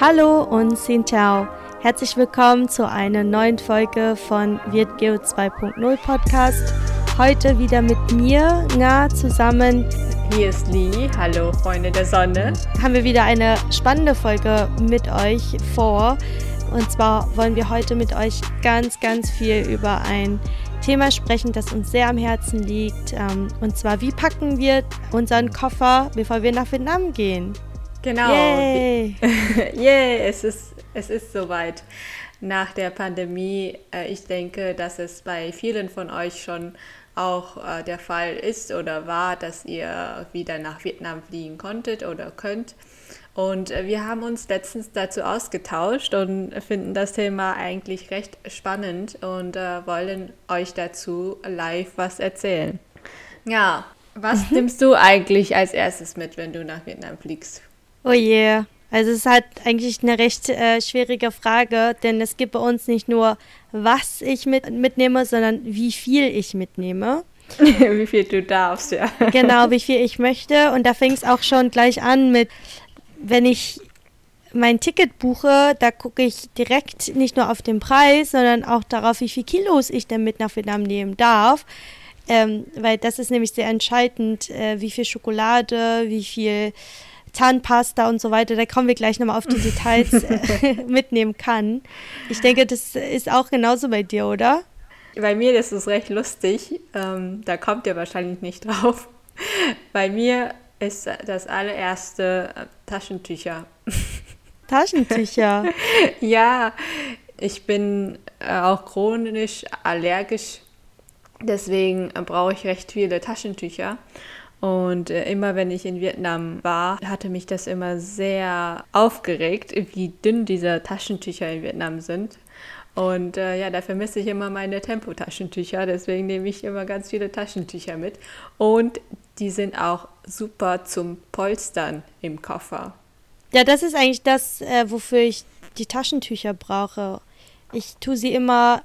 Hallo und Xin Chao. Herzlich willkommen zu einer neuen Folge von Wirtgeo 2.0 Podcast. Heute wieder mit mir, Nga, zusammen. Hier ist Lee. Hallo, Freunde der Sonne. Haben wir wieder eine spannende Folge mit euch vor. Und zwar wollen wir heute mit euch ganz, ganz viel über ein Thema sprechen, das uns sehr am Herzen liegt. Ähm, und zwar, wie packen wir unseren Koffer, bevor wir nach Vietnam gehen? Genau. Yay! Yay, es ist, es ist soweit. Nach der Pandemie, äh, ich denke, dass es bei vielen von euch schon auch äh, der Fall ist oder war, dass ihr wieder nach Vietnam fliegen konntet oder könnt. Und äh, wir haben uns letztens dazu ausgetauscht und finden das Thema eigentlich recht spannend und wollen euch dazu live was erzählen. Ja, was nimmst du eigentlich als erstes mit, wenn du nach Vietnam fliegst? Oh je. Yeah. Also es ist halt eigentlich eine recht äh, schwierige Frage, denn es gibt bei uns nicht nur, was ich mit, mitnehme, sondern wie viel ich mitnehme. wie viel du darfst, ja. Genau, wie viel ich möchte. Und da fängt es auch schon gleich an mit, wenn ich mein Ticket buche, da gucke ich direkt nicht nur auf den Preis, sondern auch darauf, wie viel Kilos ich denn mit nach Vietnam nehmen darf. Ähm, weil das ist nämlich sehr entscheidend, äh, wie viel Schokolade, wie viel Zahnpasta und so weiter, da kommen wir gleich nochmal auf die Details äh, mitnehmen kann. Ich denke, das ist auch genauso bei dir, oder? Bei mir ist es recht lustig. Ähm, da kommt ihr wahrscheinlich nicht drauf. Bei mir ist das allererste äh, Taschentücher. Taschentücher? ja, ich bin äh, auch chronisch allergisch. Deswegen brauche ich recht viele Taschentücher. Und äh, immer wenn ich in Vietnam war, hatte mich das immer sehr aufgeregt, wie dünn diese Taschentücher in Vietnam sind. Und äh, ja, da vermisse ich immer meine Tempotaschentücher. Deswegen nehme ich immer ganz viele Taschentücher mit. Und die sind auch super zum Polstern im Koffer. Ja, das ist eigentlich das, äh, wofür ich die Taschentücher brauche. Ich tue sie immer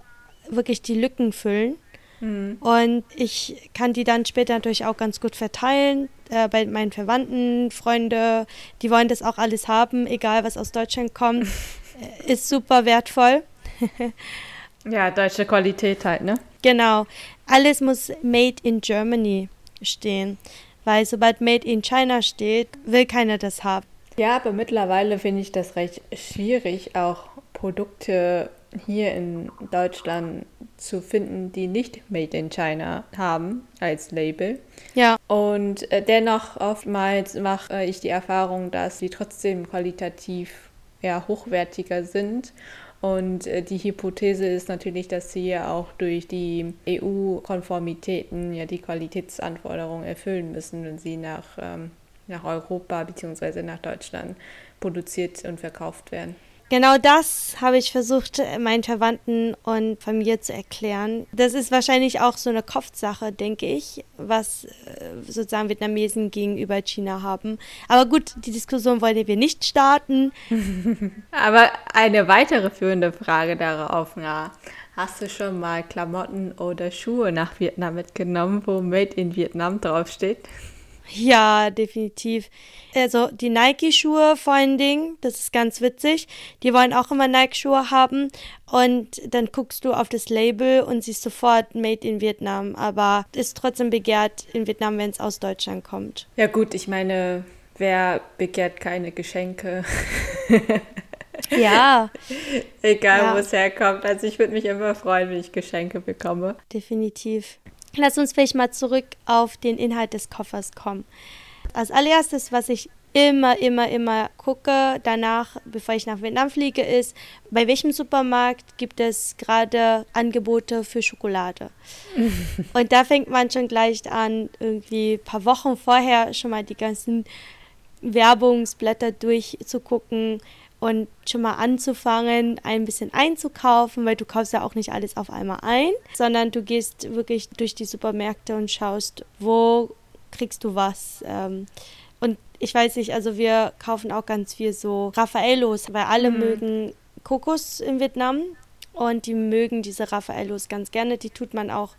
wirklich die Lücken füllen. Mhm. Und ich kann die dann später natürlich auch ganz gut verteilen äh, bei meinen Verwandten, Freunde. Die wollen das auch alles haben, egal was aus Deutschland kommt. Äh, ist super wertvoll. ja, deutsche Qualität halt, ne? Genau. Alles muss Made in Germany stehen. Weil sobald Made in China steht, will keiner das haben. Ja, aber mittlerweile finde ich das recht schwierig, auch Produkte hier in Deutschland zu finden, die nicht Made in China haben als Label. Ja. Und äh, dennoch oftmals mache ich die Erfahrung, dass sie trotzdem qualitativ ja, hochwertiger sind. Und äh, die Hypothese ist natürlich, dass sie ja auch durch die EU-Konformitäten ja die Qualitätsanforderungen erfüllen müssen, wenn sie nach, ähm, nach Europa bzw. nach Deutschland produziert und verkauft werden. Genau das habe ich versucht, äh, meinen Verwandten und Familie zu erklären. Das ist wahrscheinlich auch so eine Kopfsache, denke ich, was äh, sozusagen Vietnamesen gegenüber China haben. Aber gut, die Diskussion wollen wir nicht starten. Aber eine weitere führende Frage darauf, ja. Hast du schon mal Klamotten oder Schuhe nach Vietnam mitgenommen, wo Made in Vietnam draufsteht? Ja, definitiv. Also die Nike-Schuhe vor allen Dingen, das ist ganz witzig. Die wollen auch immer Nike-Schuhe haben. Und dann guckst du auf das Label und siehst sofort Made in Vietnam. Aber ist trotzdem begehrt in Vietnam, wenn es aus Deutschland kommt. Ja gut, ich meine, wer begehrt keine Geschenke? Ja. Egal, ja. wo es herkommt. Also ich würde mich immer freuen, wenn ich Geschenke bekomme. Definitiv. Lass uns vielleicht mal zurück auf den Inhalt des Koffers kommen. Als allererstes, was ich immer, immer, immer gucke, danach, bevor ich nach Vietnam fliege, ist, bei welchem Supermarkt gibt es gerade Angebote für Schokolade. und da fängt man schon gleich an, irgendwie ein paar Wochen vorher schon mal die ganzen Werbungsblätter durchzugucken und schon mal anzufangen, ein bisschen einzukaufen, weil du kaufst ja auch nicht alles auf einmal ein, sondern du gehst wirklich durch die Supermärkte und schaust, wo kriegst du was. Ähm, und ich weiß nicht, also wir kaufen auch ganz viel so Raffaellos, weil alle mhm. mögen Kokos in Vietnam und die mögen diese Raffaellos ganz gerne. Die tut man auch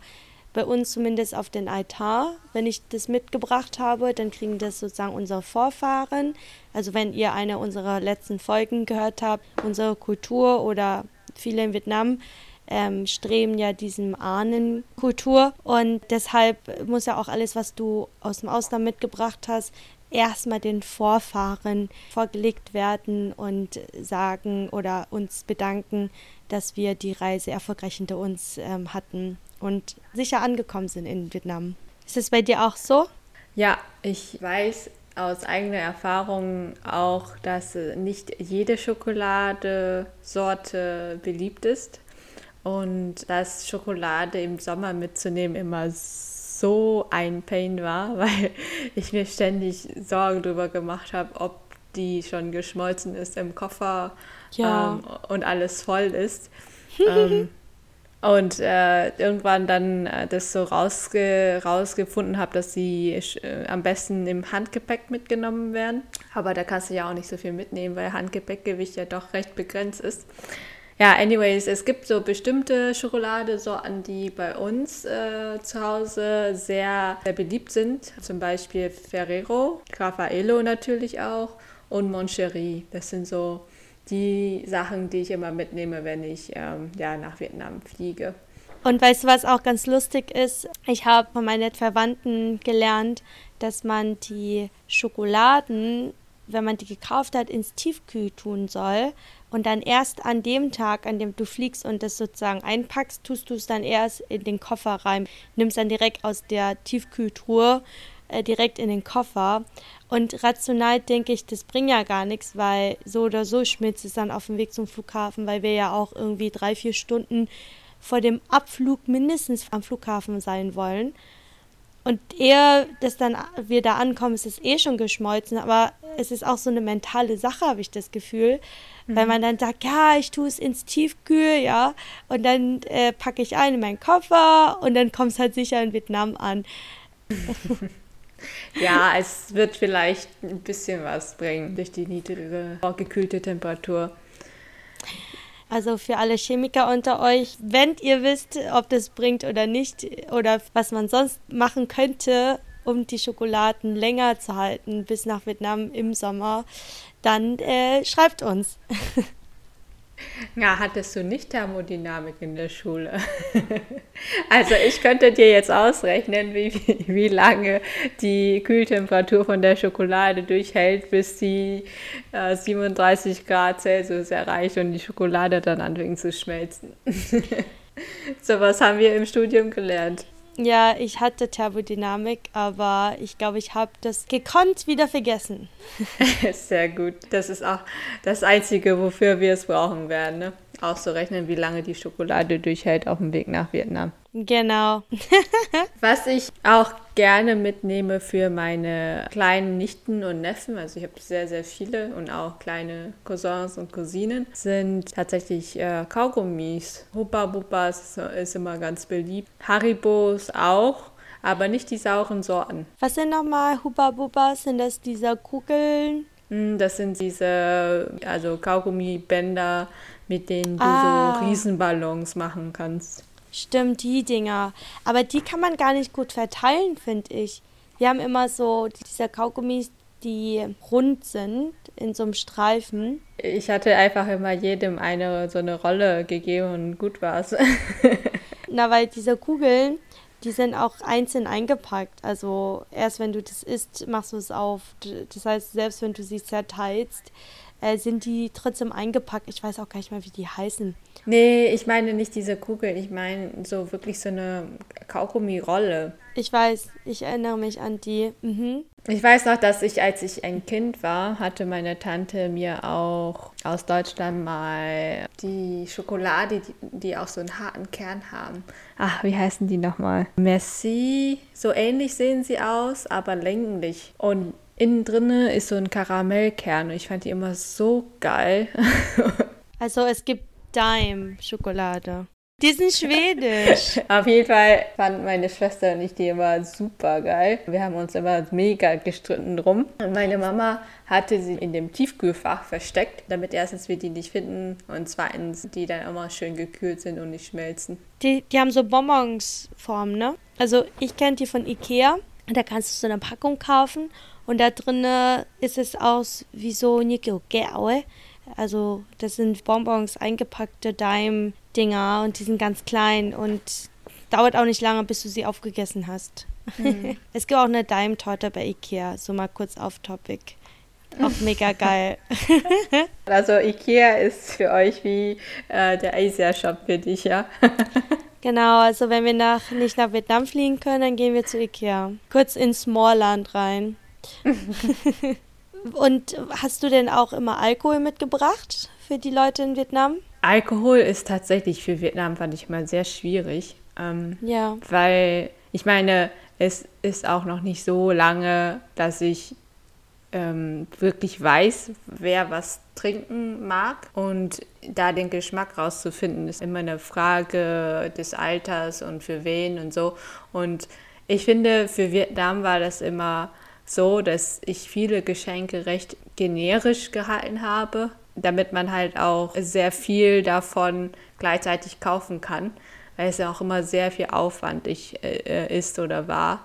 bei uns zumindest auf den Altar. Wenn ich das mitgebracht habe, dann kriegen das sozusagen unsere Vorfahren. Also wenn ihr eine unserer letzten Folgen gehört habt, unsere Kultur oder viele in Vietnam ähm, streben ja diesem Ahnenkultur und deshalb muss ja auch alles, was du aus dem Ausland mitgebracht hast, erstmal den Vorfahren vorgelegt werden und sagen oder uns bedanken, dass wir die Reise erfolgreich hinter uns ähm, hatten und sicher angekommen sind in Vietnam. Ist es bei dir auch so? Ja, ich weiß aus eigener Erfahrung auch, dass nicht jede Schokoladesorte beliebt ist und dass Schokolade im Sommer mitzunehmen immer so ein Pain war, weil ich mir ständig Sorgen darüber gemacht habe, ob die schon geschmolzen ist im Koffer ja. ähm, und alles voll ist. ähm, und äh, irgendwann dann äh, das so rausge rausgefunden habe, dass sie äh, am besten im Handgepäck mitgenommen werden. Aber da kannst du ja auch nicht so viel mitnehmen, weil Handgepäckgewicht ja doch recht begrenzt ist. Ja, anyways, es gibt so bestimmte Schokoladesorten, die bei uns äh, zu Hause sehr, sehr beliebt sind. Zum Beispiel Ferrero, Raffaello natürlich auch und Moncherie. Das sind so die Sachen, die ich immer mitnehme, wenn ich ähm, ja, nach Vietnam fliege. Und weißt du, was auch ganz lustig ist? Ich habe von meinen Verwandten gelernt, dass man die Schokoladen, wenn man die gekauft hat, ins Tiefkühl tun soll. Und dann erst an dem Tag, an dem du fliegst und das sozusagen einpackst, tust du es dann erst in den Koffer rein. Nimmst dann direkt aus der Tiefkühltruhe äh, direkt in den Koffer. Und rational denke ich, das bringt ja gar nichts, weil so oder so schmilzt es dann auf dem Weg zum Flughafen, weil wir ja auch irgendwie drei, vier Stunden vor dem Abflug mindestens am Flughafen sein wollen. Und ehe das dann wir da ankommen, ist es eh schon geschmolzen, aber es ist auch so eine mentale Sache, habe ich das Gefühl, mhm. weil man dann sagt, ja, ich tue es ins Tiefkühl, ja, und dann äh, packe ich ein in meinen Koffer und dann kommt es halt sicher in Vietnam an. Ja, es wird vielleicht ein bisschen was bringen durch die niedrige, gekühlte Temperatur. Also für alle Chemiker unter euch, wenn ihr wisst, ob das bringt oder nicht oder was man sonst machen könnte, um die Schokoladen länger zu halten bis nach Vietnam im Sommer, dann äh, schreibt uns. Ja, hattest du nicht Thermodynamik in der Schule? also ich könnte dir jetzt ausrechnen, wie, wie lange die Kühltemperatur von der Schokolade durchhält, bis sie äh, 37 Grad Celsius erreicht und die Schokolade dann anfängt zu schmelzen. so was haben wir im Studium gelernt. Ja, ich hatte Thermodynamik, aber ich glaube, ich habe das gekonnt wieder vergessen. Sehr gut. Das ist auch das Einzige, wofür wir es brauchen werden. Ne? Auszurechnen, wie lange die Schokolade durchhält auf dem Weg nach Vietnam. Genau. Was ich auch gerne mitnehme für meine kleinen Nichten und Neffen, also ich habe sehr, sehr viele und auch kleine Cousins und Cousinen, sind tatsächlich äh, Kaugummis. Hubba Bubba ist, ist immer ganz beliebt. Haribos auch aber nicht die sauren Sorten. Was sind nochmal Hubba Bubba? Sind das diese Kugeln? Hm, das sind diese also Kaugummibänder, mit denen du ah. so Riesenballons machen kannst. Stimmt, die Dinger. Aber die kann man gar nicht gut verteilen, finde ich. Wir haben immer so diese Kaugummis, die rund sind, in so einem Streifen. Ich hatte einfach immer jedem eine so eine Rolle gegeben und gut war's. Na, weil diese Kugeln, die sind auch einzeln eingepackt. Also erst wenn du das isst, machst du es auf. Das heißt, selbst wenn du sie zerteilst, äh, sind die trotzdem eingepackt. Ich weiß auch gar nicht mehr, wie die heißen. Nee, ich meine nicht diese Kugel. Ich meine so wirklich so eine Kaugummi-Rolle. Ich weiß, ich erinnere mich an die. Mhm. Ich weiß noch, dass ich, als ich ein Kind war, hatte meine Tante mir auch aus Deutschland mal die Schokolade, die, die auch so einen harten Kern haben. Ach, wie heißen die nochmal? Merci. So ähnlich sehen sie aus, aber länglich. Und innen drinne ist so ein Karamellkern und ich fand die immer so geil. also es gibt Dime Schokolade. Die sind schwedisch. Auf jeden Fall fanden meine Schwester und ich die immer super geil. Wir haben uns immer mega gestritten drum. Und meine Mama hatte sie in dem Tiefkühlfach versteckt, damit erstens wir die nicht finden und zweitens die dann immer schön gekühlt sind und nicht schmelzen. Die, die haben so Bonbonsformen, ne? Also ich kenne die von Ikea. Da kannst du so eine Packung kaufen und da drin ist es aus wie so Nickel Also das sind Bonbons, eingepackte Daim-Dinger und die sind ganz klein und dauert auch nicht lange, bis du sie aufgegessen hast. Mhm. es gibt auch eine Daim-Torte bei Ikea, so mal kurz auf Topic. Auch mega geil. also Ikea ist für euch wie äh, der Asia-Shop für dich, ja? genau, also wenn wir nach, nicht nach Vietnam fliegen können, dann gehen wir zu Ikea. Kurz ins Smallland rein. Und hast du denn auch immer Alkohol mitgebracht für die Leute in Vietnam? Alkohol ist tatsächlich für Vietnam, fand ich mal sehr schwierig. Ähm, ja. Weil ich meine, es ist auch noch nicht so lange, dass ich ähm, wirklich weiß, wer was trinken mag. Und da den Geschmack rauszufinden, ist immer eine Frage des Alters und für wen und so. Und ich finde, für Vietnam war das immer so, dass ich viele Geschenke recht generisch gehalten habe, damit man halt auch sehr viel davon gleichzeitig kaufen kann, weil es ja auch immer sehr viel aufwandig äh, ist oder war,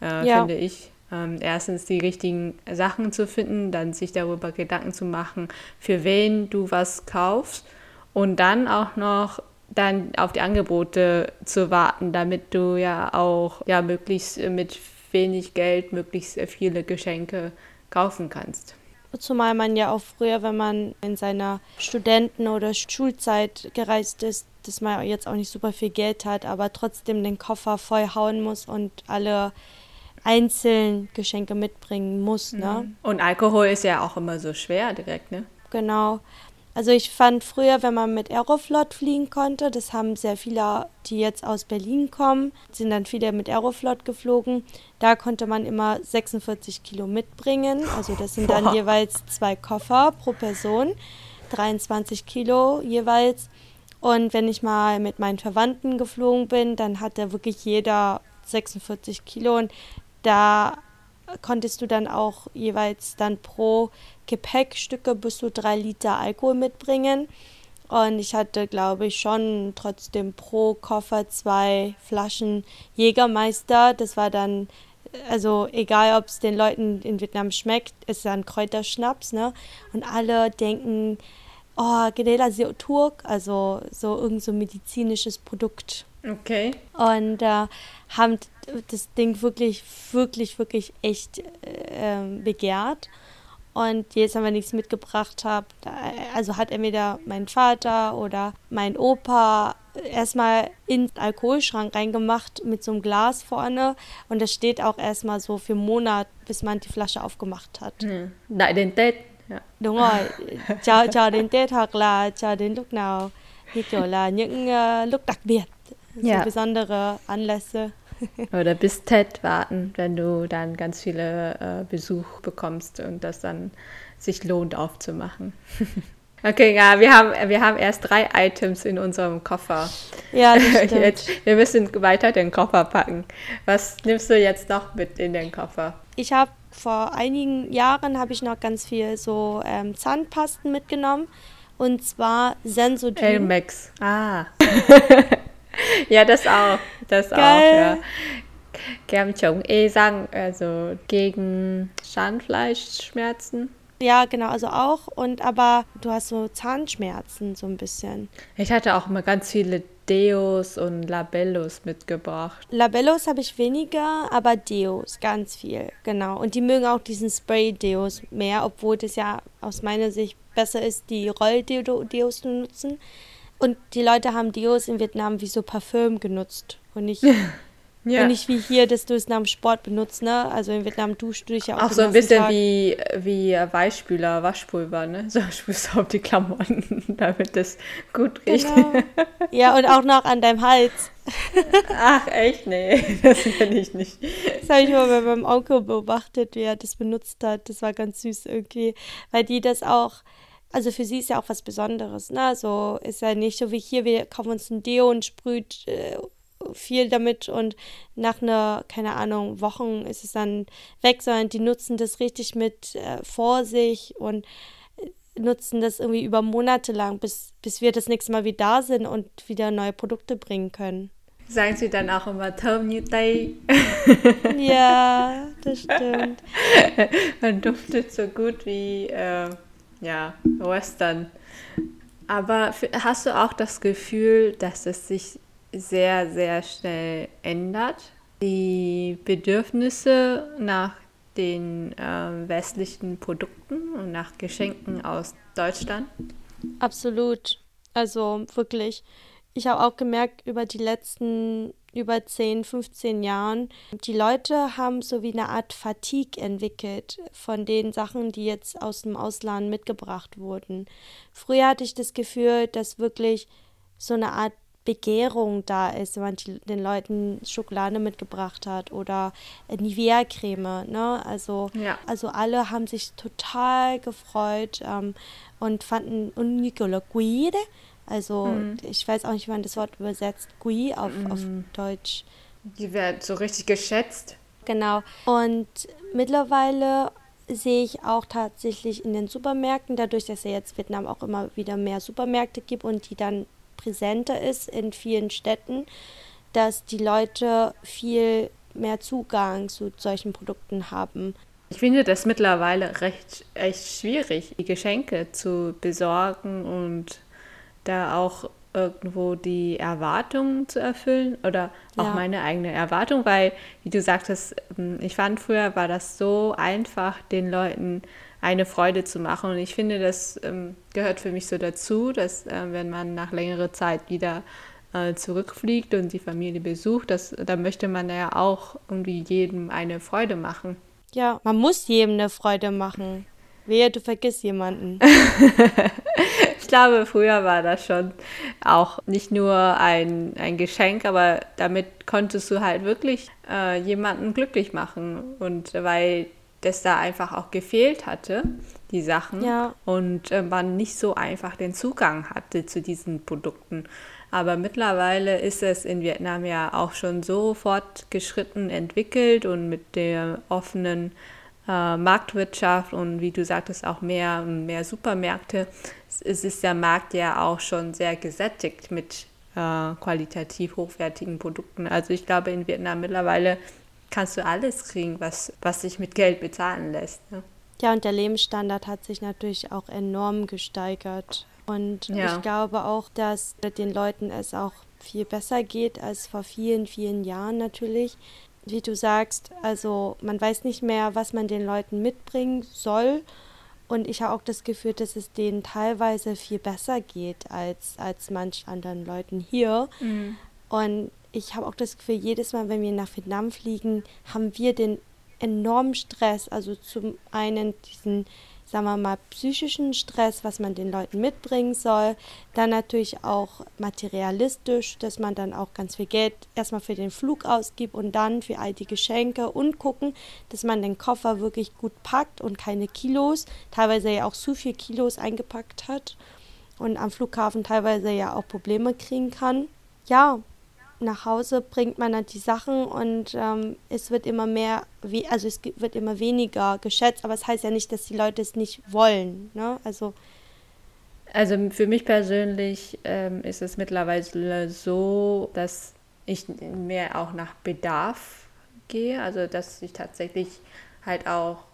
äh, ja. finde ich. Ähm, erstens die richtigen Sachen zu finden, dann sich darüber Gedanken zu machen, für wen du was kaufst und dann auch noch dann auf die Angebote zu warten, damit du ja auch ja möglichst mit wenig Geld möglichst viele Geschenke kaufen kannst. Zumal man ja auch früher, wenn man in seiner Studenten- oder Schulzeit gereist ist, dass man jetzt auch nicht super viel Geld hat, aber trotzdem den Koffer voll hauen muss und alle einzeln Geschenke mitbringen muss. Ne? Mhm. Und Alkohol ist ja auch immer so schwer direkt, ne? Genau. Also ich fand früher, wenn man mit Aeroflot fliegen konnte, das haben sehr viele, die jetzt aus Berlin kommen, sind dann viele mit Aeroflot geflogen. Da konnte man immer 46 Kilo mitbringen. Also das sind dann Boah. jeweils zwei Koffer pro Person, 23 Kilo jeweils. Und wenn ich mal mit meinen Verwandten geflogen bin, dann hatte wirklich jeder 46 Kilo. Und da konntest du dann auch jeweils dann pro Gepäckstücke bis zu drei Liter Alkohol mitbringen. Und ich hatte, glaube ich, schon trotzdem pro Koffer zwei Flaschen Jägermeister. Das war dann, also egal, ob es den Leuten in Vietnam schmeckt, ist dann Kräuterschnaps, ne? Und alle denken, oh, Gedela Turk, also so irgend so medizinisches Produkt. Okay. Und äh, haben das Ding wirklich, wirklich, wirklich echt äh, begehrt. Und jetzt haben wir nichts mitgebracht habe, also hat entweder mein Vater oder mein Opa erstmal in den Alkoholschrank reingemacht mit so einem Glas vorne und das steht auch erstmal so für einen Monat, bis man die Flasche aufgemacht hat. Hm. Đại đến Tết. Ja. Đúng rồi, chờ, chờ đến Tết hoặc là chờ đến lúc nào như kiểu là những uh, lúc đặc biệt, so besondere Anlässe. Oder bis TED warten, wenn du dann ganz viele äh, Besuch bekommst und das dann sich lohnt aufzumachen. Okay, ja, wir haben, wir haben erst drei Items in unserem Koffer. Ja, das stimmt. Jetzt, wir müssen weiter den Koffer packen. Was nimmst du jetzt noch mit in den Koffer? Ich habe vor einigen Jahren habe ich noch ganz viel so ähm, Zahnpasten mitgenommen und zwar Sensodyne. Elmex. Ah. ja, das auch. Das Geil. auch, ja. Kem chống e Sang, also gegen Zahnfleischschmerzen. Ja, genau, also auch. Und aber du hast so Zahnschmerzen so ein bisschen. Ich hatte auch immer ganz viele Deos und Labellos mitgebracht. Labellos habe ich weniger, aber Deos ganz viel, genau. Und die mögen auch diesen Spray-Deos mehr, obwohl das ja aus meiner Sicht besser ist, die Roll-Deos zu nutzen. Und die Leute haben Deos in Vietnam wie so Parfüm genutzt und nicht, ja. und nicht wie hier, dass du es nach dem Sport benutzt, ne? Also in Vietnam duschst du dich ja auch. Auch so ein bisschen Tag. wie, wie Weichspüler, Waschpulver, ne? So spülst du auf die Klamotten, damit das gut riecht. Genau. Ja, und auch noch an deinem Hals. Ach, echt? Nee, das kenne ich nicht. Das habe ich mal bei meinem Onkel beobachtet, wie er das benutzt hat. Das war ganz süß irgendwie, weil die das auch also für sie ist ja auch was Besonderes, ne? Also ist ja nicht so wie hier, wir kaufen uns ein Deo und sprüht äh, viel damit und nach einer, keine Ahnung, Wochen ist es dann weg, sondern die nutzen das richtig mit äh, Vorsicht und äh, nutzen das irgendwie über Monate lang, bis, bis wir das nächste Mal wieder da sind und wieder neue Produkte bringen können. Sagen Sie dann auch immer Thơm như Tây? ja, das stimmt. Man duftet so gut wie äh, ja, Western. Aber hast du auch das Gefühl, dass es sich sehr, sehr schnell ändert? Die Bedürfnisse nach den äh, westlichen Produkten und nach Geschenken aus Deutschland? Absolut. Also wirklich ich habe auch gemerkt, über die letzten über 10, 15 Jahren, die Leute haben so wie eine Art Fatigue entwickelt von den Sachen, die jetzt aus dem Ausland mitgebracht wurden. Früher hatte ich das Gefühl, dass wirklich so eine Art Begehrung da ist, wenn man den Leuten Schokolade mitgebracht hat oder Nivea-Creme. Ne? Also, ja. also alle haben sich total gefreut ähm, und fanden und Nicola Guide also mhm. ich weiß auch nicht, wie man das Wort übersetzt. Gui auf, mhm. auf Deutsch. Die wird so richtig geschätzt. Genau. Und mittlerweile sehe ich auch tatsächlich in den Supermärkten, dadurch, dass ja jetzt Vietnam auch immer wieder mehr Supermärkte gibt und die dann präsenter ist in vielen Städten, dass die Leute viel mehr Zugang zu solchen Produkten haben. Ich finde das mittlerweile recht echt schwierig, die Geschenke zu besorgen und da auch irgendwo die Erwartungen zu erfüllen oder auch ja. meine eigene Erwartung, weil, wie du sagtest, ähm, ich fand früher war das so einfach, den Leuten eine Freude zu machen. Und ich finde, das ähm, gehört für mich so dazu, dass äh, wenn man nach längerer Zeit wieder äh, zurückfliegt und die Familie besucht, das, da möchte man ja auch irgendwie jedem eine Freude machen. Ja, man muss jedem eine Freude machen. Wehe, du vergisst jemanden. ich glaube, früher war das schon auch nicht nur ein, ein Geschenk, aber damit konntest du halt wirklich äh, jemanden glücklich machen. Und weil das da einfach auch gefehlt hatte, die Sachen, ja. und äh, man nicht so einfach den Zugang hatte zu diesen Produkten. Aber mittlerweile ist es in Vietnam ja auch schon so fortgeschritten entwickelt und mit der offenen äh, Marktwirtschaft und wie du sagtest auch mehr mehr Supermärkte, es ist der Markt ja auch schon sehr gesättigt mit äh, qualitativ hochwertigen Produkten. Also ich glaube in Vietnam mittlerweile kannst du alles kriegen, was, was sich mit Geld bezahlen lässt. Ne? Ja, und der Lebensstandard hat sich natürlich auch enorm gesteigert. Und ja. ich glaube auch, dass den Leuten es auch viel besser geht als vor vielen, vielen Jahren natürlich wie du sagst, also man weiß nicht mehr, was man den Leuten mitbringen soll. Und ich habe auch das Gefühl, dass es denen teilweise viel besser geht als, als manch anderen Leuten hier. Mhm. Und ich habe auch das Gefühl, jedes Mal, wenn wir nach Vietnam fliegen, haben wir den enormen Stress. Also zum einen diesen sagen wir mal, psychischen Stress, was man den Leuten mitbringen soll. Dann natürlich auch materialistisch, dass man dann auch ganz viel Geld erstmal für den Flug ausgibt und dann für all die Geschenke und gucken, dass man den Koffer wirklich gut packt und keine Kilos, teilweise ja auch zu viel Kilos eingepackt hat und am Flughafen teilweise ja auch Probleme kriegen kann. Ja, nach Hause bringt man dann die Sachen und ähm, es wird immer mehr, also es wird immer weniger geschätzt, aber es das heißt ja nicht, dass die Leute es nicht wollen. Ne? Also, also für mich persönlich ähm, ist es mittlerweile so, dass ich mehr auch nach Bedarf gehe, also dass ich tatsächlich halt auch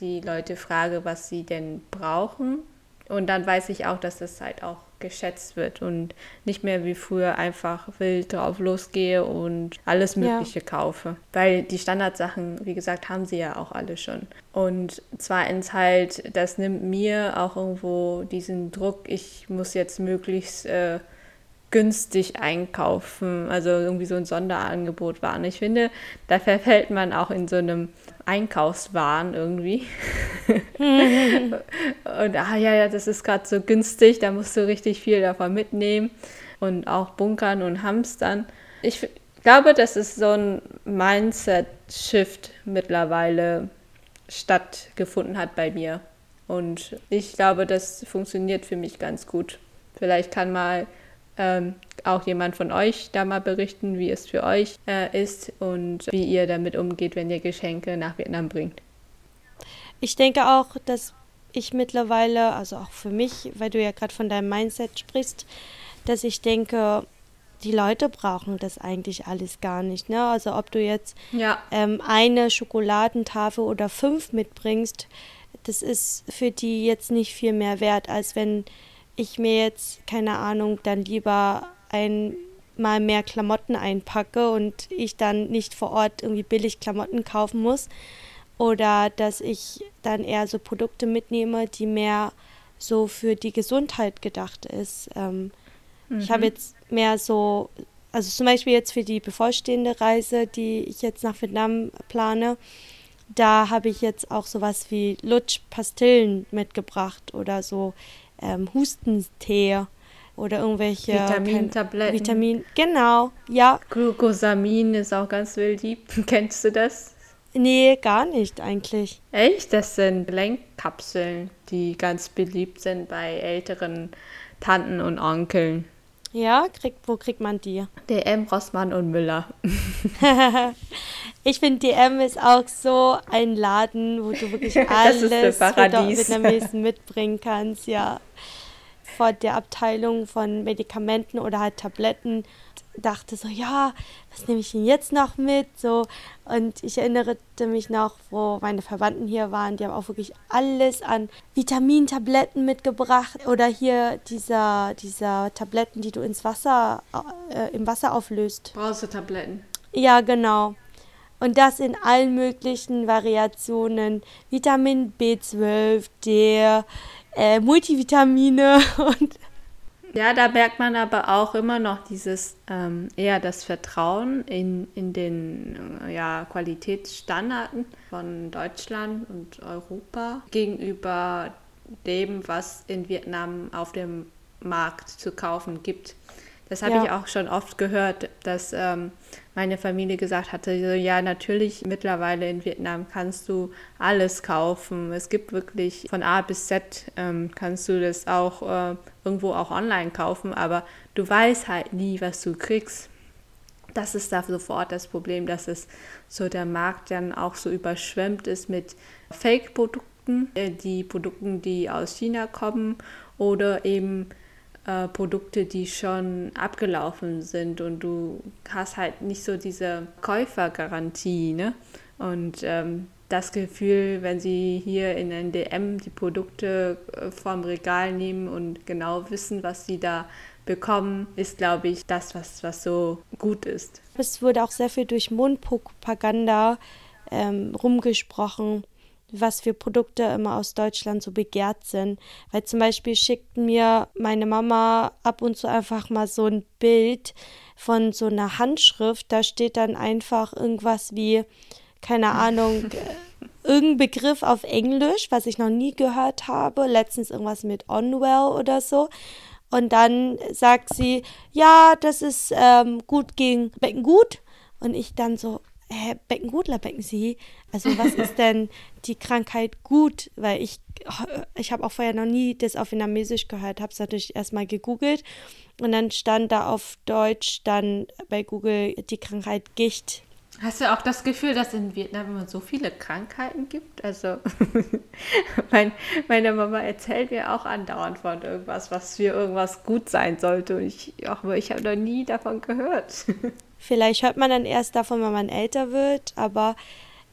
die Leute frage, was sie denn brauchen. Und dann weiß ich auch, dass das halt auch geschätzt wird und nicht mehr wie früher einfach wild drauf losgehe und alles Mögliche ja. kaufe. Weil die Standardsachen, wie gesagt, haben sie ja auch alle schon. Und zweitens halt, das nimmt mir auch irgendwo diesen Druck, ich muss jetzt möglichst äh, günstig einkaufen, also irgendwie so ein Sonderangebot waren. Ich finde, da verfällt man auch in so einem Einkaufswahn irgendwie. und ah ja, ja, das ist gerade so günstig, da musst du richtig viel davon mitnehmen und auch bunkern und hamstern. Ich glaube, dass es so ein Mindset-Shift mittlerweile stattgefunden hat bei mir. Und ich glaube, das funktioniert für mich ganz gut. Vielleicht kann mal ähm, auch jemand von euch da mal berichten, wie es für euch äh, ist und wie ihr damit umgeht, wenn ihr Geschenke nach Vietnam bringt. Ich denke auch, dass ich mittlerweile, also auch für mich, weil du ja gerade von deinem Mindset sprichst, dass ich denke, die Leute brauchen das eigentlich alles gar nicht. Ne? Also ob du jetzt ja. ähm, eine Schokoladentafel oder fünf mitbringst, das ist für die jetzt nicht viel mehr wert, als wenn ich mir jetzt, keine Ahnung, dann lieber einmal mehr Klamotten einpacke und ich dann nicht vor Ort irgendwie billig Klamotten kaufen muss. Oder dass ich dann eher so Produkte mitnehme, die mehr so für die Gesundheit gedacht ist. Ähm, mhm. Ich habe jetzt mehr so, also zum Beispiel jetzt für die bevorstehende Reise, die ich jetzt nach Vietnam plane, da habe ich jetzt auch sowas wie Lutschpastillen mitgebracht oder so ähm, Hustentee oder irgendwelche Vitamintabletten. Vitamin, genau, ja. Glucosamin ist auch ganz beliebt. Kennst du das? Nee, gar nicht eigentlich. Echt? Das sind Lenkkapseln, die ganz beliebt sind bei älteren Tanten und Onkeln. Ja, kriegt, wo kriegt man die? DM, Rossmann und Müller. ich finde, DM ist auch so ein Laden, wo du wirklich alles Vietnamesen mitbringen kannst, ja. Vor der Abteilung von Medikamenten oder halt Tabletten dachte so, ja, was nehme ich denn jetzt noch mit? So, und ich erinnerte mich noch, wo meine Verwandten hier waren, die haben auch wirklich alles an Vitamintabletten mitgebracht oder hier dieser, dieser Tabletten, die du ins Wasser, äh, im Wasser auflöst. Brausetabletten. Ja, genau. Und das in allen möglichen Variationen. Vitamin B12, D, äh, Multivitamine und ja, da merkt man aber auch immer noch dieses ähm, eher das Vertrauen in, in den äh, ja, Qualitätsstandards von Deutschland und Europa gegenüber dem, was in Vietnam auf dem Markt zu kaufen gibt. Das habe ja. ich auch schon oft gehört, dass ähm, meine Familie gesagt hatte, ja, natürlich mittlerweile in Vietnam kannst du alles kaufen. Es gibt wirklich von A bis Z ähm, kannst du das auch äh, irgendwo auch online kaufen, aber du weißt halt nie, was du kriegst. Das ist da sofort das Problem, dass es so der Markt dann auch so überschwemmt ist mit Fake-Produkten, äh, die Produkten, die aus China kommen oder eben äh, Produkte, die schon abgelaufen sind und du hast halt nicht so diese Käufergarantie, ne? Und ähm, das Gefühl, wenn sie hier in ein DM die Produkte äh, vom Regal nehmen und genau wissen, was sie da bekommen, ist, glaube ich, das, was, was so gut ist. Es wurde auch sehr viel durch Mundpropaganda ähm, rumgesprochen was für Produkte immer aus Deutschland so begehrt sind. Weil zum Beispiel schickt mir meine Mama ab und zu einfach mal so ein Bild von so einer Handschrift. Da steht dann einfach irgendwas wie, keine Ahnung, irgendein Begriff auf Englisch, was ich noch nie gehört habe. Letztens irgendwas mit Onwell oder so. Und dann sagt sie, ja, das ist ähm, gut gegen Beckengut. Und ich dann so, hä, Beckengut oder Becken Sie? Also was ist denn die Krankheit gut? Weil ich, ich habe auch vorher noch nie das auf Vietnamesisch gehört, habe es natürlich erstmal gegoogelt und dann stand da auf Deutsch dann bei Google die Krankheit Gicht. Hast du auch das Gefühl, dass in Vietnam so viele Krankheiten gibt? Also mein, meine Mama erzählt mir auch andauernd von irgendwas, was für irgendwas gut sein sollte. ich, aber ich habe noch nie davon gehört. Vielleicht hört man dann erst davon, wenn man älter wird, aber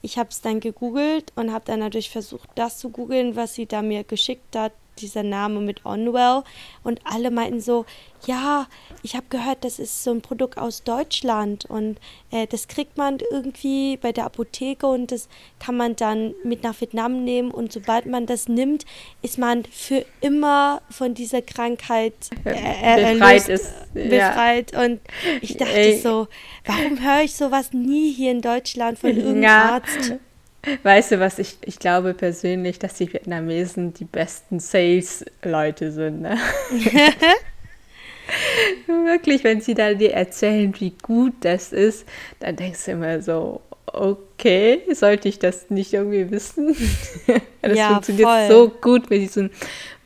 ich habe es dann gegoogelt und habe dann natürlich versucht, das zu googeln, was sie da mir geschickt hat dieser Name mit Onwell und alle meinten so, ja, ich habe gehört, das ist so ein Produkt aus Deutschland und äh, das kriegt man irgendwie bei der Apotheke und das kann man dann mit nach Vietnam nehmen und sobald man das nimmt, ist man für immer von dieser Krankheit äh, äh befreit, ist, befreit ja. und ich dachte Ey. so, warum höre ich sowas nie hier in Deutschland von irgendeinem ja. Arzt? Weißt du was, ich, ich glaube persönlich, dass die Vietnamesen die besten Sales-Leute sind. Ne? Wirklich, wenn sie da dir erzählen, wie gut das ist, dann denkst du immer so, okay, sollte ich das nicht irgendwie wissen? das ja, funktioniert voll. so gut mit diesem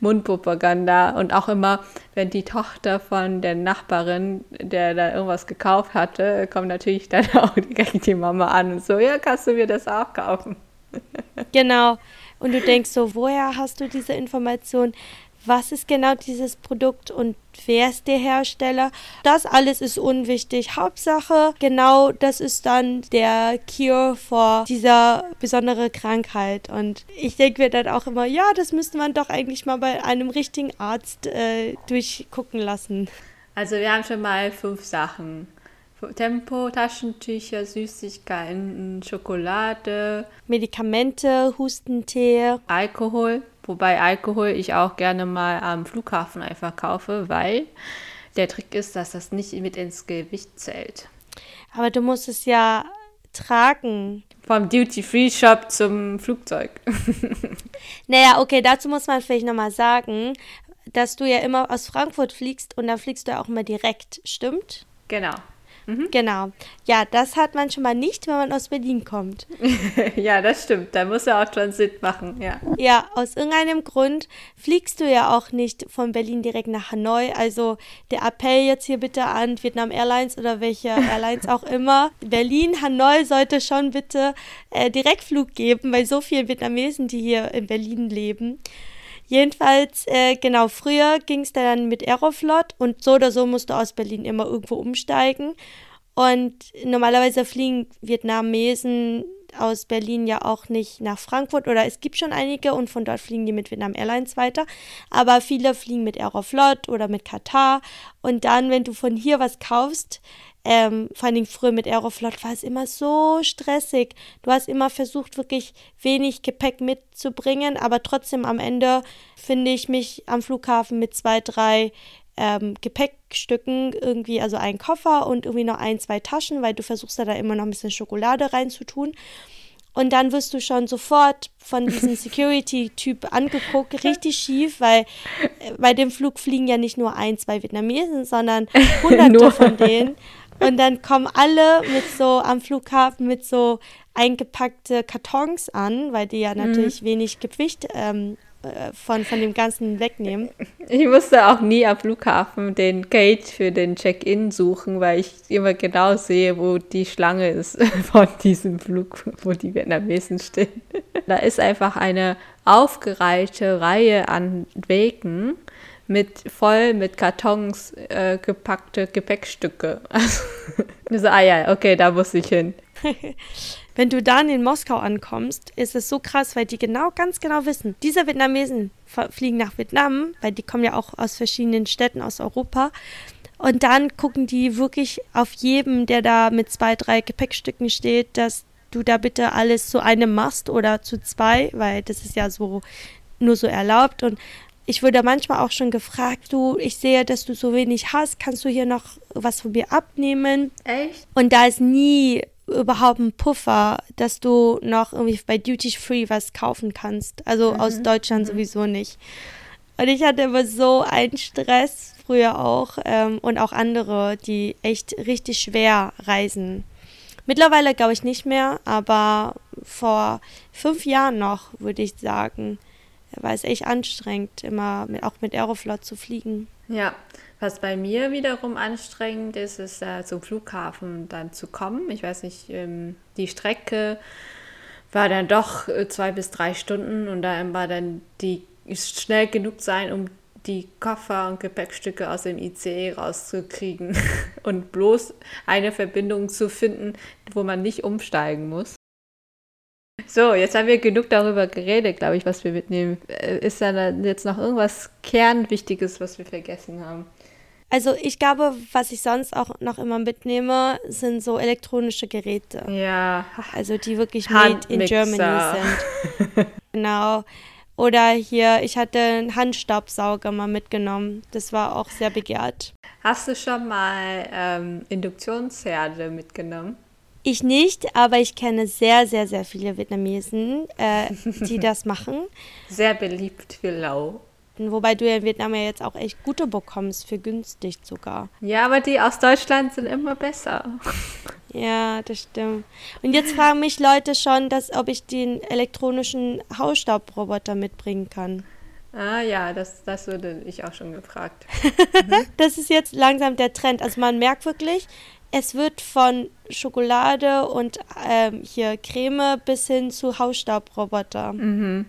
Mundpropaganda und auch immer, wenn die Tochter von der Nachbarin, der da irgendwas gekauft hatte, kommt natürlich dann auch direkt die Mama an und so, ja, kannst du mir das auch kaufen? genau. Und du denkst so, woher hast du diese Information? Was ist genau dieses Produkt und wer ist der Hersteller. Das alles ist unwichtig. Hauptsache, genau das ist dann der Cure vor dieser besondere Krankheit. Und ich denke mir dann auch immer, ja, das müsste man doch eigentlich mal bei einem richtigen Arzt äh, durchgucken lassen. Also wir haben schon mal fünf Sachen. Tempo, Taschentücher, Süßigkeiten, Schokolade, Medikamente, Hustentee, Alkohol. Wobei Alkohol ich auch gerne mal am Flughafen einfach kaufe, weil der Trick ist, dass das nicht mit ins Gewicht zählt. Aber du musst es ja tragen. Vom Duty-Free-Shop zum Flugzeug. naja, okay, dazu muss man vielleicht nochmal sagen, dass du ja immer aus Frankfurt fliegst und dann fliegst du ja auch immer direkt, stimmt? Genau. Mhm. Genau. Ja, das hat man schon mal nicht, wenn man aus Berlin kommt. ja, das stimmt. Da muss er auch Transit machen, ja. Ja, aus irgendeinem Grund fliegst du ja auch nicht von Berlin direkt nach Hanoi. Also der Appell jetzt hier bitte an Vietnam Airlines oder welche Airlines auch immer. Berlin, Hanoi sollte schon bitte äh, Direktflug geben, weil so viele Vietnamesen, die hier in Berlin leben. Jedenfalls, äh, genau, früher ging es dann mit Aeroflot und so oder so musst du aus Berlin immer irgendwo umsteigen. Und normalerweise fliegen Vietnamesen aus Berlin ja auch nicht nach Frankfurt oder es gibt schon einige und von dort fliegen die mit Vietnam Airlines weiter. Aber viele fliegen mit Aeroflot oder mit Katar. Und dann, wenn du von hier was kaufst, ähm, vor allen Dingen früher mit Aeroflot war es immer so stressig. Du hast immer versucht, wirklich wenig Gepäck mitzubringen, aber trotzdem am Ende finde ich mich am Flughafen mit zwei, drei ähm, Gepäckstücken irgendwie, also ein Koffer und irgendwie noch ein, zwei Taschen, weil du versuchst da, da immer noch ein bisschen Schokolade reinzutun. Und dann wirst du schon sofort von diesem Security-Typ angeguckt, richtig schief, weil äh, bei dem Flug fliegen ja nicht nur ein, zwei Vietnamesen, sondern hunderte von denen. Und dann kommen alle mit so am Flughafen mit so eingepackte Kartons an, weil die ja mhm. natürlich mhm. wenig Gewicht ähm, äh, von, von dem Ganzen wegnehmen. Ich musste auch nie am Flughafen den Gate für den Check-in suchen, weil ich immer genau sehe, wo die Schlange ist von diesem Flug, wo die Vietnamesen stehen. Da ist einfach eine aufgereihte Reihe an Wegen mit voll mit Kartons äh, gepackte Gepäckstücke. Also, ah ja, okay, da muss ich hin. Wenn du dann in Moskau ankommst, ist es so krass, weil die genau, ganz genau wissen, diese Vietnamesen fliegen nach Vietnam, weil die kommen ja auch aus verschiedenen Städten aus Europa. Und dann gucken die wirklich auf jedem, der da mit zwei, drei Gepäckstücken steht, dass du da bitte alles zu einem machst oder zu zwei, weil das ist ja so nur so erlaubt. Und ich wurde manchmal auch schon gefragt, du, ich sehe, dass du so wenig hast, kannst du hier noch was von mir abnehmen? Echt? Und da ist nie überhaupt ein Puffer, dass du noch irgendwie bei Duty Free was kaufen kannst. Also mhm. aus Deutschland mhm. sowieso nicht. Und ich hatte immer so einen Stress früher auch ähm, und auch andere, die echt richtig schwer reisen. Mittlerweile glaube ich nicht mehr, aber vor fünf Jahren noch, würde ich sagen war es echt anstrengend, immer mit, auch mit Aeroflot zu fliegen. Ja, was bei mir wiederum anstrengend ist, ist äh, zum Flughafen dann zu kommen. Ich weiß nicht, ähm, die Strecke war dann doch äh, zwei bis drei Stunden und da war dann die schnell genug sein, um die Koffer und Gepäckstücke aus dem ICE rauszukriegen und bloß eine Verbindung zu finden, wo man nicht umsteigen muss. So, jetzt haben wir genug darüber geredet, glaube ich, was wir mitnehmen. Äh, ist da jetzt noch irgendwas Kernwichtiges, was wir vergessen haben? Also ich glaube, was ich sonst auch noch immer mitnehme, sind so elektronische Geräte. Ja. Also die wirklich made in Germany sind. genau. Oder hier, ich hatte einen Handstaubsauger mal mitgenommen. Das war auch sehr begehrt. Hast du schon mal ähm, Induktionsherde mitgenommen? Ich nicht, aber ich kenne sehr, sehr, sehr viele Vietnamesen, äh, die das machen. Sehr beliebt für Lau. Wobei du ja in Vietnam ja jetzt auch echt gute bekommst, für günstig sogar. Ja, aber die aus Deutschland sind immer besser. Ja, das stimmt. Und jetzt fragen mich Leute schon, dass, ob ich den elektronischen Hausstaubroboter mitbringen kann. Ah ja, das, das wurde ich auch schon gefragt. das ist jetzt langsam der Trend. Also man merkt wirklich, es wird von Schokolade und ähm, hier Creme bis hin zu Hausstaubroboter. Mhm.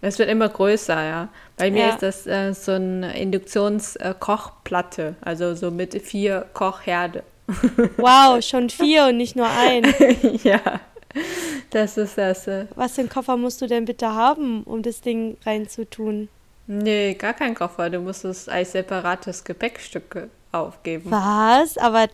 Es wird immer größer, ja. Bei mir ja. ist das äh, so eine Induktionskochplatte, äh, also so mit vier Kochherde. Wow, schon vier und nicht nur ein. ja, das ist das. Äh Was für einen Koffer musst du denn bitte haben, um das Ding reinzutun? Nee, gar kein Koffer. Du musst es als separates Gepäckstück aufgeben. Was? Aber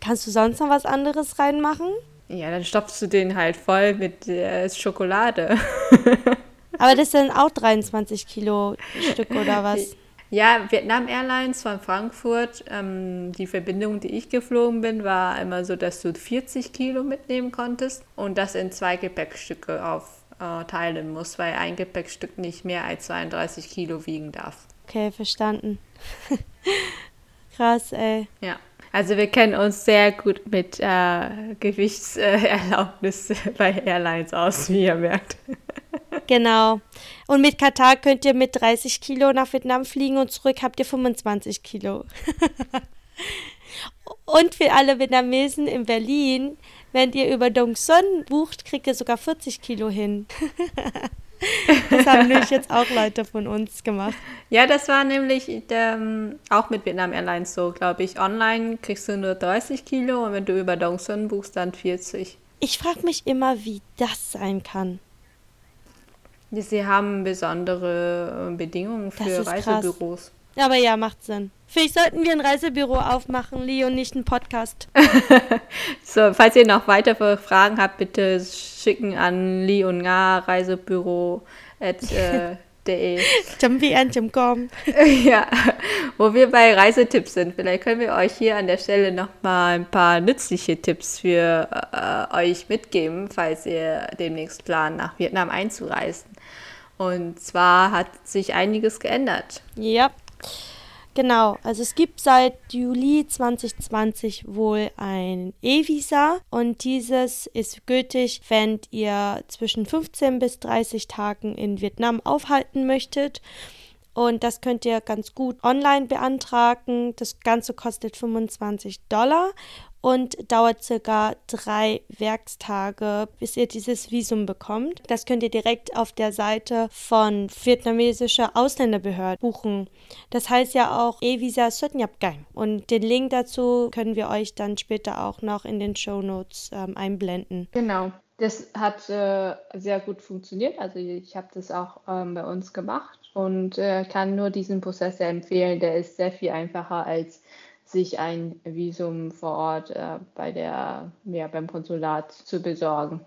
kannst du sonst noch was anderes reinmachen? Ja, dann stopfst du den halt voll mit äh, Schokolade. Aber das sind auch 23 Kilo Stück oder was? Ja, Vietnam Airlines von Frankfurt, ähm, die Verbindung, die ich geflogen bin, war immer so, dass du 40 Kilo mitnehmen konntest und das in zwei Gepäckstücke aufteilen äh, musst, weil ein Gepäckstück nicht mehr als 32 Kilo wiegen darf. Okay, verstanden. Krass, ey. Ja. Also wir kennen uns sehr gut mit äh, Gewichtserlaubnis bei Airlines aus, wie ihr merkt. Genau. Und mit Katar könnt ihr mit 30 Kilo nach Vietnam fliegen und zurück habt ihr 25 Kilo. und für alle Vietnamesen in Berlin, wenn ihr über Dong Son bucht, kriegt ihr sogar 40 Kilo hin. das haben nämlich jetzt auch Leute von uns gemacht. Ja, das war nämlich ähm, auch mit Vietnam Airlines so, glaube ich. Online kriegst du nur 30 Kilo und wenn du über Dong Son buchst, dann 40. Ich frage mich immer, wie das sein kann. Sie haben besondere äh, Bedingungen für Reisebüros. Krass. Aber ja, macht Sinn. Vielleicht sollten wir ein Reisebüro aufmachen, Lee, und nicht einen Podcast. so, falls ihr noch weitere Fragen habt, bitte schicken an Lee und Nga Reisebüro at, äh, de. ja, wo wir bei Reisetipps sind. Vielleicht können wir euch hier an der Stelle noch mal ein paar nützliche Tipps für äh, euch mitgeben, falls ihr demnächst plant, nach Vietnam einzureisen. Und zwar hat sich einiges geändert. Ja. Genau, also es gibt seit Juli 2020 wohl ein E-Visa und dieses ist gültig, wenn ihr zwischen 15 bis 30 Tagen in Vietnam aufhalten möchtet. Und das könnt ihr ganz gut online beantragen. Das Ganze kostet 25 Dollar und dauert circa drei Werkstage, bis ihr dieses Visum bekommt. Das könnt ihr direkt auf der Seite von vietnamesischer Ausländerbehörde buchen. Das heißt ja auch E-Visa Gang. Und den Link dazu können wir euch dann später auch noch in den Show Notes ähm, einblenden. Genau. Das hat äh, sehr gut funktioniert. Also ich habe das auch ähm, bei uns gemacht und äh, kann nur diesen Prozess empfehlen. Der ist sehr viel einfacher als sich ein Visum vor Ort äh, bei der, ja, beim Konsulat zu besorgen.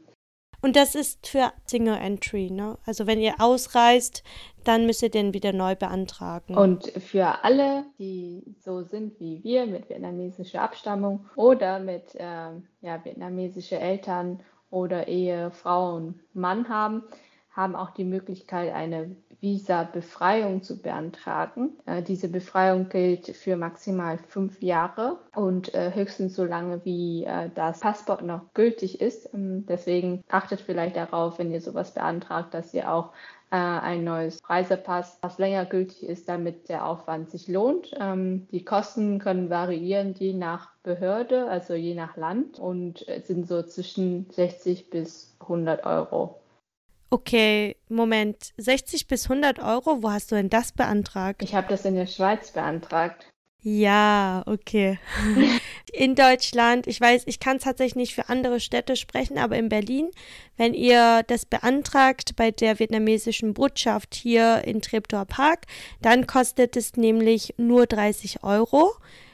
Und das ist für Single Entry, ne? Also wenn ihr ausreist, dann müsst ihr den wieder neu beantragen. Und für alle, die so sind wie wir, mit vietnamesischer Abstammung oder mit äh, ja, vietnamesische Eltern oder Ehe, Frau und Mann haben, haben auch die Möglichkeit, eine Visa-Befreiung zu beantragen. Äh, diese Befreiung gilt für maximal fünf Jahre und äh, höchstens so lange, wie äh, das Passport noch gültig ist. Ähm, deswegen achtet vielleicht darauf, wenn ihr sowas beantragt, dass ihr auch äh, ein neues Reisepass, was länger gültig ist, damit der Aufwand sich lohnt. Ähm, die Kosten können variieren je nach Behörde, also je nach Land und äh, sind so zwischen 60 bis 100 Euro. Okay, Moment. 60 bis 100 Euro? Wo hast du denn das beantragt? Ich habe das in der Schweiz beantragt. Ja, okay. In Deutschland, ich weiß, ich kann tatsächlich nicht für andere Städte sprechen, aber in Berlin, wenn ihr das beantragt bei der vietnamesischen Botschaft hier in Treptower Park, dann kostet es nämlich nur 30 Euro,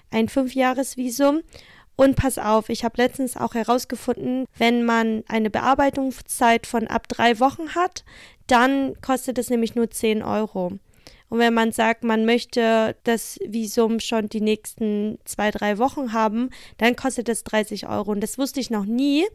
ein Fünfjahresvisum. Und pass auf, ich habe letztens auch herausgefunden, wenn man eine Bearbeitungszeit von ab drei Wochen hat, dann kostet es nämlich nur 10 Euro. Und wenn man sagt, man möchte das Visum schon die nächsten zwei, drei Wochen haben, dann kostet es 30 Euro. Und das wusste ich noch nie,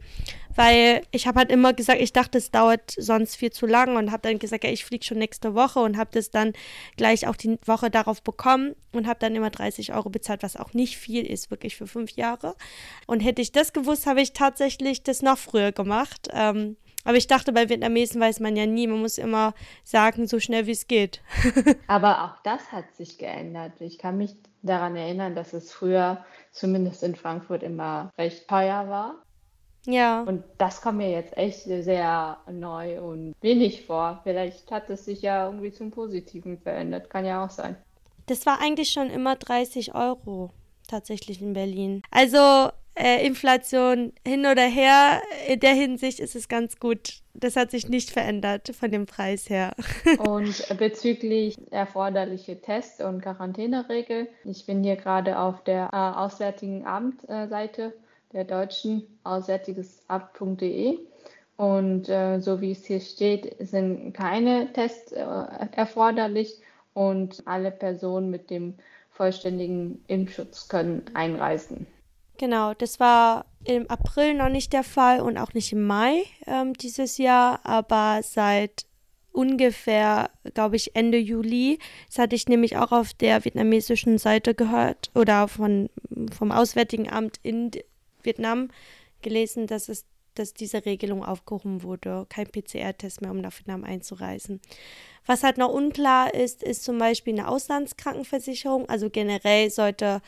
weil ich habe halt immer gesagt, ich dachte, es dauert sonst viel zu lang und habe dann gesagt, ja, ich fliege schon nächste Woche und habe das dann gleich auch die Woche darauf bekommen und habe dann immer 30 Euro bezahlt, was auch nicht viel ist, wirklich für fünf Jahre. Und hätte ich das gewusst, habe ich tatsächlich das noch früher gemacht. Ähm, aber ich dachte, bei Vietnamesen weiß man ja nie. Man muss immer sagen, so schnell wie es geht. Aber auch das hat sich geändert. Ich kann mich daran erinnern, dass es früher, zumindest in Frankfurt, immer recht teuer war. Ja. Und das kommt mir jetzt echt sehr neu und wenig vor. Vielleicht hat es sich ja irgendwie zum Positiven verändert. Kann ja auch sein. Das war eigentlich schon immer 30 Euro tatsächlich in Berlin. Also äh, Inflation hin oder her, in der Hinsicht ist es ganz gut. Das hat sich nicht verändert von dem Preis her. und bezüglich erforderliche Tests und Quarantäneregel, ich bin hier gerade auf der äh, Auswärtigen Amt-Seite äh, der deutschen auswärtigesamt.de. Und äh, so wie es hier steht, sind keine Tests äh, erforderlich und alle Personen mit dem vollständigen Impfschutz können einreisen. Genau, das war im April noch nicht der Fall und auch nicht im Mai ähm, dieses Jahr, aber seit ungefähr, glaube ich, Ende Juli. Das hatte ich nämlich auch auf der vietnamesischen Seite gehört oder von, vom Auswärtigen Amt in Vietnam gelesen, dass es dass diese Regelung aufgehoben wurde, kein PCR-Test mehr, um nach Vietnam einzureisen. Was halt noch unklar ist, ist zum Beispiel eine Auslandskrankenversicherung. Also generell sollte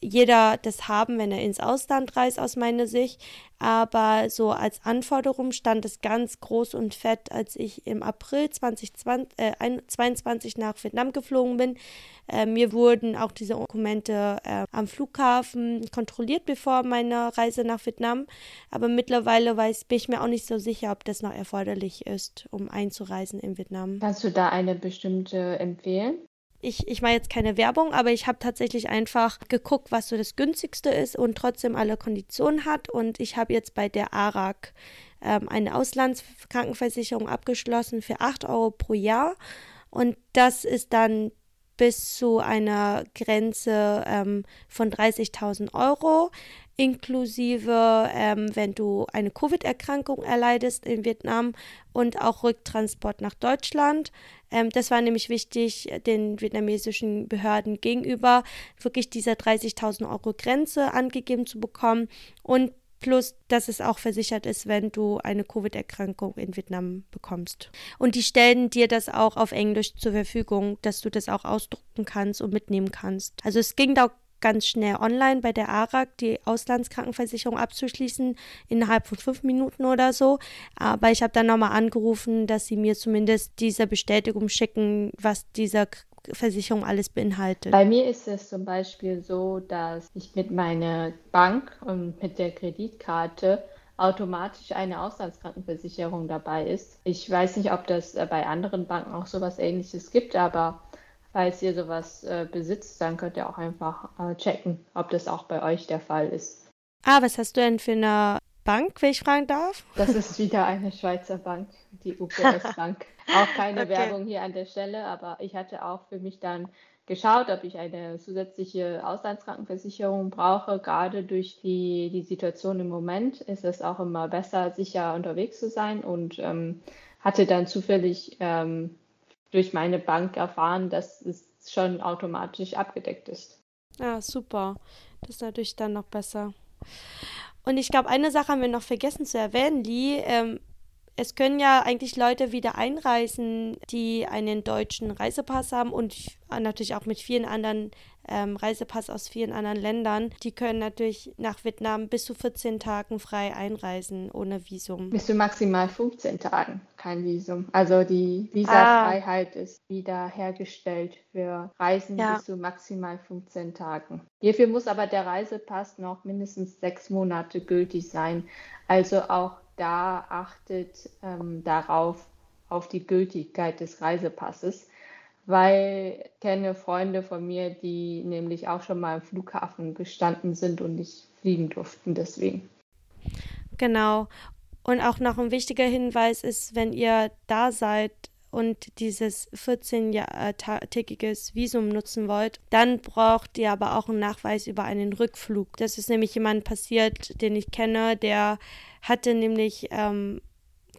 jeder das haben, wenn er ins Ausland reist, aus meiner Sicht. Aber so als Anforderung stand es ganz groß und fett, als ich im April 2020, äh, 2022 nach Vietnam geflogen bin. Äh, mir wurden auch diese Dokumente äh, am Flughafen kontrolliert, bevor meine Reise nach Vietnam. Aber mittlerweile weiß, bin ich mir auch nicht so sicher, ob das noch erforderlich ist, um einzureisen in Vietnam. Kannst du da eine bestimmte empfehlen? Ich, ich mache jetzt keine Werbung, aber ich habe tatsächlich einfach geguckt, was so das günstigste ist und trotzdem alle Konditionen hat. Und ich habe jetzt bei der ARAG ähm, eine Auslandskrankenversicherung abgeschlossen für 8 Euro pro Jahr. Und das ist dann bis zu einer Grenze ähm, von 30.000 Euro, inklusive, ähm, wenn du eine Covid-Erkrankung erleidest in Vietnam und auch Rücktransport nach Deutschland. Ähm, das war nämlich wichtig den vietnamesischen Behörden gegenüber, wirklich diese 30.000 Euro Grenze angegeben zu bekommen und Plus, dass es auch versichert ist, wenn du eine Covid-Erkrankung in Vietnam bekommst. Und die stellen dir das auch auf Englisch zur Verfügung, dass du das auch ausdrucken kannst und mitnehmen kannst. Also es ging da ganz schnell online bei der ARAG die Auslandskrankenversicherung abzuschließen, innerhalb von fünf Minuten oder so. Aber ich habe dann nochmal angerufen, dass sie mir zumindest diese Bestätigung schicken, was dieser Versicherung alles beinhaltet? Bei mir ist es zum Beispiel so, dass ich mit meiner Bank und mit der Kreditkarte automatisch eine Auslandskrankenversicherung dabei ist. Ich weiß nicht, ob das bei anderen Banken auch sowas ähnliches gibt, aber falls ihr sowas äh, besitzt, dann könnt ihr auch einfach äh, checken, ob das auch bei euch der Fall ist. Ah, was hast du denn für eine Bank, wenn ich fragen darf? Das ist wieder eine Schweizer Bank, die UPS Bank. auch keine okay. Werbung hier an der Stelle, aber ich hatte auch für mich dann geschaut, ob ich eine zusätzliche Auslandskrankenversicherung brauche. Gerade durch die, die Situation im Moment ist es auch immer besser, sicher unterwegs zu sein und ähm, hatte dann zufällig ähm, durch meine Bank erfahren, dass es schon automatisch abgedeckt ist. Ja, super. Das ist natürlich dann noch besser. Und ich glaube, eine Sache haben wir noch vergessen zu erwähnen, Lee. Ähm, es können ja eigentlich Leute wieder einreisen, die einen deutschen Reisepass haben und natürlich auch mit vielen anderen ähm, Reisepass aus vielen anderen Ländern. Die können natürlich nach Vietnam bis zu 14 Tagen frei einreisen ohne Visum. Bis zu maximal 15 Tagen kein Visum. Also die Visafreiheit ah. ist wiederhergestellt für Reisen ja. bis zu maximal 15 Tagen. Hierfür muss aber der Reisepass noch mindestens sechs Monate gültig sein. Also auch da achtet ähm, darauf, auf die Gültigkeit des Reisepasses, weil kenne Freunde von mir, die nämlich auch schon mal im Flughafen gestanden sind und nicht fliegen durften deswegen. Genau. Und auch noch ein wichtiger Hinweis ist, wenn ihr da seid und dieses 14-tägiges Visum nutzen wollt, dann braucht ihr aber auch einen Nachweis über einen Rückflug. Das ist nämlich jemand passiert, den ich kenne, der hatte nämlich ähm,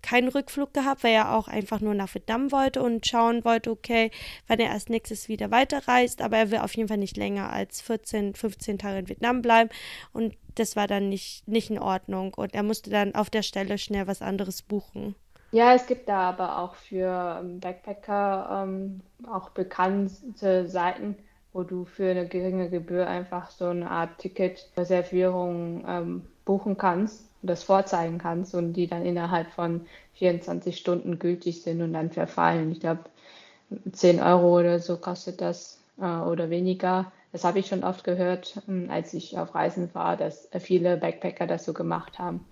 keinen Rückflug gehabt, weil er auch einfach nur nach Vietnam wollte und schauen wollte, okay, wann er als nächstes wieder weiterreist. Aber er will auf jeden Fall nicht länger als 14, 15 Tage in Vietnam bleiben. Und das war dann nicht, nicht in Ordnung. Und er musste dann auf der Stelle schnell was anderes buchen. Ja, es gibt da aber auch für ähm, Backpacker ähm, auch bekannte Seiten, wo du für eine geringe Gebühr einfach so eine Art Ticketreservierung ähm, buchen kannst das vorzeigen kannst und die dann innerhalb von 24 Stunden gültig sind und dann verfallen. Ich glaube, 10 Euro oder so kostet das äh, oder weniger. Das habe ich schon oft gehört, ähm, als ich auf Reisen war, dass viele Backpacker das so gemacht haben.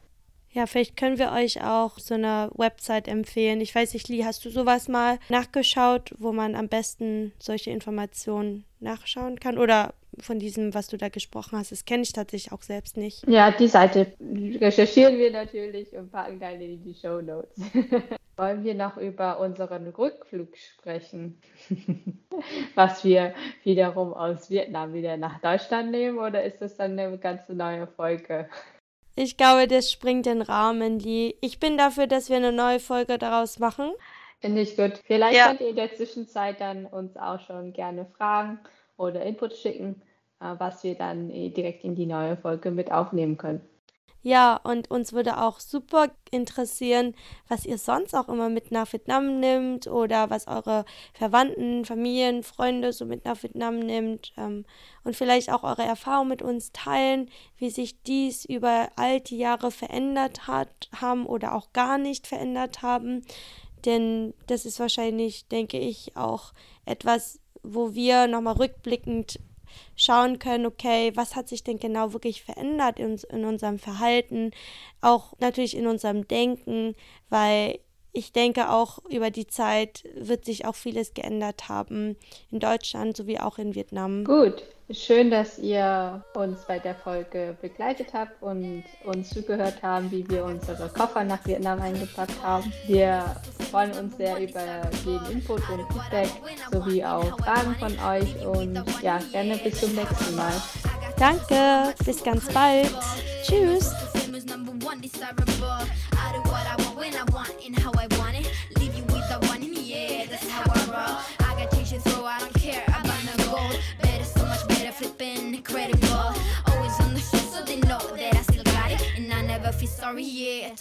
Ja, vielleicht können wir euch auch so eine Website empfehlen. Ich weiß nicht, Lee, hast du sowas mal nachgeschaut, wo man am besten solche Informationen nachschauen kann? Oder von diesem, was du da gesprochen hast, das kenne ich tatsächlich auch selbst nicht. Ja, die Seite recherchieren wir natürlich und packen dann in die Show Notes. Wollen wir noch über unseren Rückflug sprechen? was wir wiederum aus Vietnam wieder nach Deutschland nehmen oder ist das dann eine ganz neue Folge? Ich glaube, das springt den Rahmen, Lee. Ich bin dafür, dass wir eine neue Folge daraus machen. Finde ich gut. Vielleicht ja. könnt ihr in der Zwischenzeit dann uns auch schon gerne fragen oder Input schicken, äh, was wir dann äh, direkt in die neue Folge mit aufnehmen können. Ja, und uns würde auch super interessieren, was ihr sonst auch immer mit nach Vietnam nimmt oder was eure Verwandten, Familien, Freunde so mit nach Vietnam nimmt ähm, und vielleicht auch eure Erfahrungen mit uns teilen, wie sich dies über all die Jahre verändert hat, haben oder auch gar nicht verändert haben. Denn das ist wahrscheinlich, denke ich, auch etwas, wo wir nochmal rückblickend schauen können, okay, was hat sich denn genau wirklich verändert in, in unserem Verhalten, auch natürlich in unserem Denken, weil ich denke auch über die Zeit wird sich auch vieles geändert haben in Deutschland sowie auch in Vietnam. Gut, schön, dass ihr uns bei der Folge begleitet habt und uns zugehört haben, wie wir unsere Koffer nach Vietnam eingepackt haben. Wir freuen uns sehr über jeden Input und Feedback sowie auch Fragen von euch und ja, gerne bis zum nächsten Mal. Danke, bis ganz bald. Tschüss. and how I want it. Leave you with the one in the air, that's how I roll. I got change so I don't care about no gold. Better, so much better, flipping incredible. Always on the show, so they know that I still got it. And I never feel sorry, yeah.